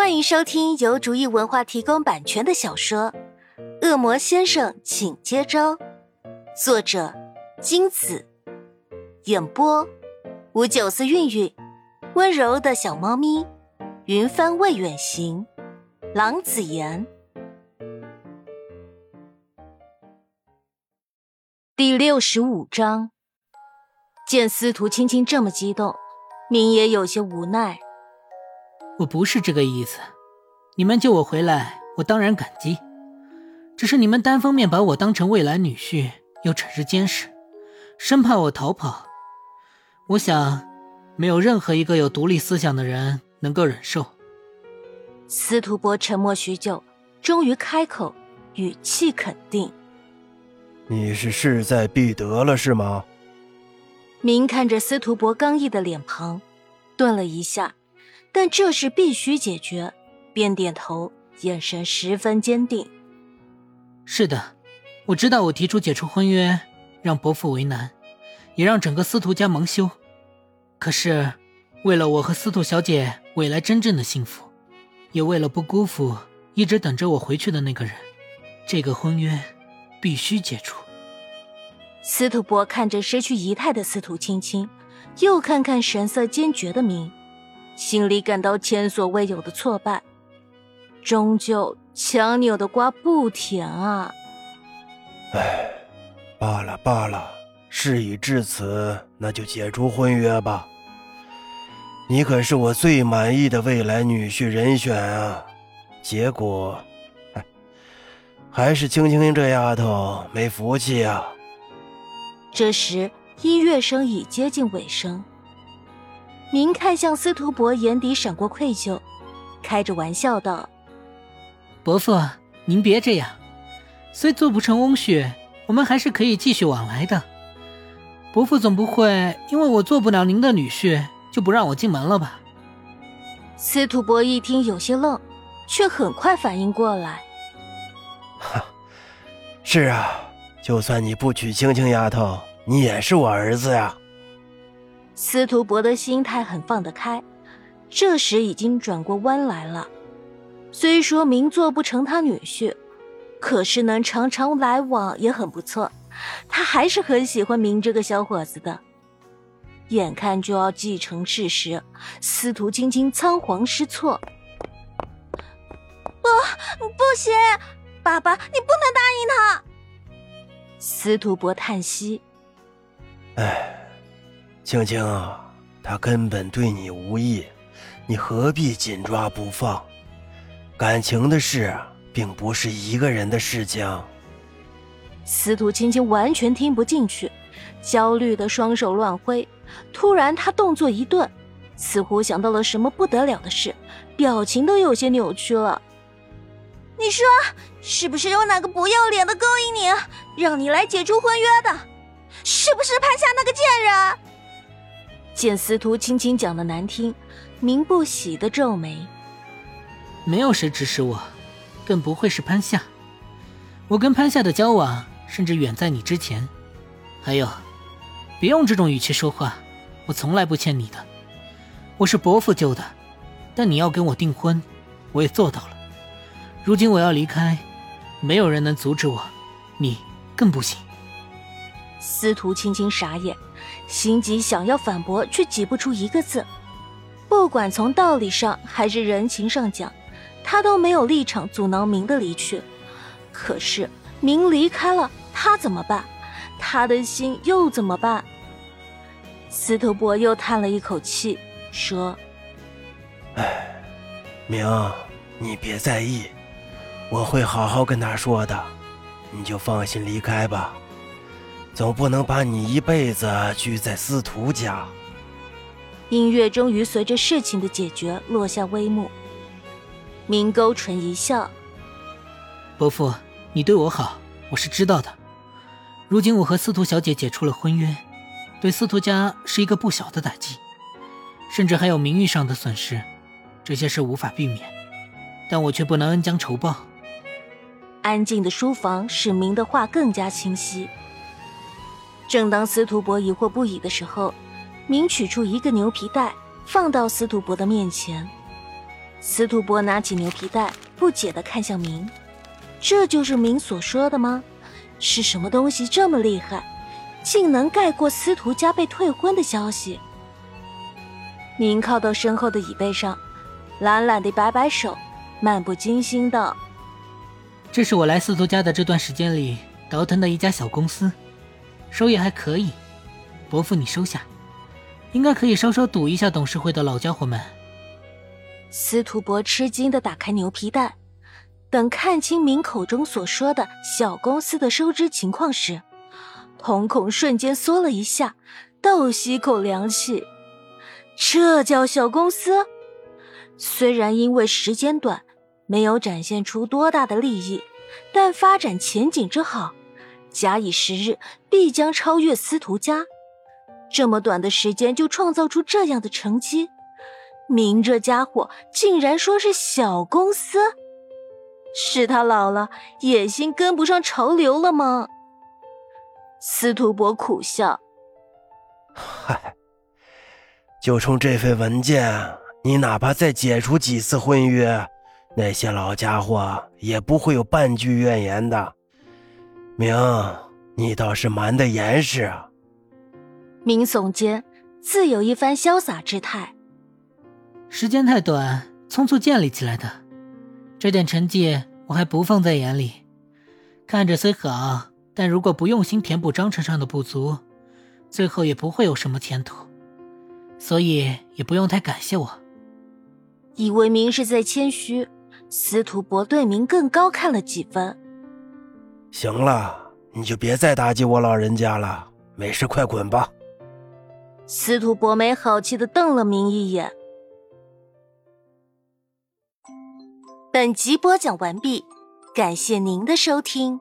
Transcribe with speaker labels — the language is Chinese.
Speaker 1: 欢迎收听由竹意文化提供版权的小说《恶魔先生，请接招》，作者金子，演播吴九思、韵韵，温柔的小猫咪，云帆未远行，郎子言。第六十五章，见司徒青青这么激动，明也有些无奈。
Speaker 2: 我不是这个意思，你们救我回来，我当然感激。只是你们单方面把我当成未来女婿，又指示监视，生怕我逃跑。我想，没有任何一个有独立思想的人能够忍受。
Speaker 1: 司徒博沉默许久，终于开口，语气肯定：“
Speaker 3: 你是势在必得了，是吗？”
Speaker 1: 明看着司徒博刚毅的脸庞，顿了一下。但这事必须解决，便点头，眼神十分坚定。
Speaker 2: 是的，我知道我提出解除婚约，让伯父为难，也让整个司徒家蒙羞。可是，为了我和司徒小姐未来真正的幸福，也为了不辜负一直等着我回去的那个人，这个婚约必须解除。
Speaker 1: 司徒伯看着失去仪态的司徒青青，又看看神色坚决的明。心里感到前所未有的挫败，终究强扭的瓜不甜啊！
Speaker 3: 唉，罢了罢了，事已至此，那就解除婚约吧。你可是我最满意的未来女婿人选啊！结果，还是青青这丫头没福气啊！
Speaker 1: 这时，音乐声已接近尾声。明看向司徒伯，眼底闪过愧疚，开着玩笑道：“
Speaker 2: 伯父，您别这样，虽做不成翁婿，我们还是可以继续往来的。伯父总不会因为我做不了您的女婿，就不让我进门了吧？”
Speaker 1: 司徒伯一听有些愣，却很快反应过来：“
Speaker 3: 哈，是啊，就算你不娶青青丫头，你也是我儿子呀。”
Speaker 1: 司徒伯的心态很放得开，这时已经转过弯来了。虽说明做不成他女婿，可是能常常来往也很不错。他还是很喜欢明这个小伙子的。眼看就要继承事实，司徒青青仓皇失措：“
Speaker 4: 不，不行，爸爸，你不能答应他。”
Speaker 1: 司徒伯叹息：“
Speaker 3: 哎。”青青，他根本对你无意，你何必紧抓不放？感情的事并不是一个人的事情。
Speaker 1: 司徒青青完全听不进去，焦虑的双手乱挥。突然，他动作一顿，似乎想到了什么不得了的事，表情都有些扭曲了。
Speaker 4: 你说，是不是有哪个不要脸的勾引你，让你来解除婚约的？是不是潘夏那个贱人？
Speaker 1: 见司徒青青讲的难听，明不喜的皱眉。
Speaker 2: 没有谁指使我，更不会是潘夏。我跟潘夏的交往，甚至远在你之前。还有，别用这种语气说话，我从来不欠你的。我是伯父救的，但你要跟我订婚，我也做到了。如今我要离开，没有人能阻止我，你更不行。
Speaker 1: 司徒青青傻眼。心急想要反驳，却挤不出一个字。不管从道理上还是人情上讲，他都没有立场阻挠明的离去。可是明离开了，他怎么办？他的心又怎么办？司徒伯又叹了一口气，说：“
Speaker 3: 哎，明，你别在意，我会好好跟他说的，你就放心离开吧。”总不能把你一辈子拘在司徒家。
Speaker 1: 音乐终于随着事情的解决落下帷幕。明勾唇一笑：“
Speaker 2: 伯父，你对我好，我是知道的。如今我和司徒小姐解除了婚约，对司徒家是一个不小的打击，甚至还有名誉上的损失，这些是无法避免。但我却不能恩将仇报。”
Speaker 1: 安静的书房使明的话更加清晰。正当司徒伯疑惑不已的时候，明取出一个牛皮袋，放到司徒伯的面前。司徒博拿起牛皮袋，不解的看向明：“这就是明所说的吗？是什么东西这么厉害，竟能盖过司徒家被退婚的消息？”明靠到身后的椅背上，懒懒的摆摆手，漫不经心道：“
Speaker 2: 这是我来司徒家的这段时间里倒腾的一家小公司，收益还可以，伯父你收下，应该可以稍稍堵一下董事会的老家伙们。”
Speaker 1: 司徒博吃惊的打开牛皮袋，等看清明口中所说的小公司的收支情况时，瞳孔瞬间缩了一下，倒吸口凉气。这叫小公司？虽然因为时间短，没有展现出多大的利益，但发展前景之好，假以时日，必将超越司徒家。这么短的时间就创造出这样的成绩。明这家伙竟然说是小公司，是他老了，野心跟不上潮流了吗？司徒博苦笑：“
Speaker 3: 嗨，就冲这份文件，你哪怕再解除几次婚约，那些老家伙也不会有半句怨言的。明，你倒是瞒得严实啊！”
Speaker 1: 明耸肩，自有一番潇洒之态。
Speaker 2: 时间太短，匆促建立起来的，这点成绩我还不放在眼里。看着虽好，但如果不用心填补章程上的不足，最后也不会有什么前途。所以也不用太感谢我。
Speaker 1: 以为明是在谦虚，司徒博对明更高看了几分。
Speaker 3: 行了，你就别再打击我老人家了。没事，快滚吧。
Speaker 1: 司徒博没好气的瞪了明一眼。本集播讲完毕，感谢您的收听。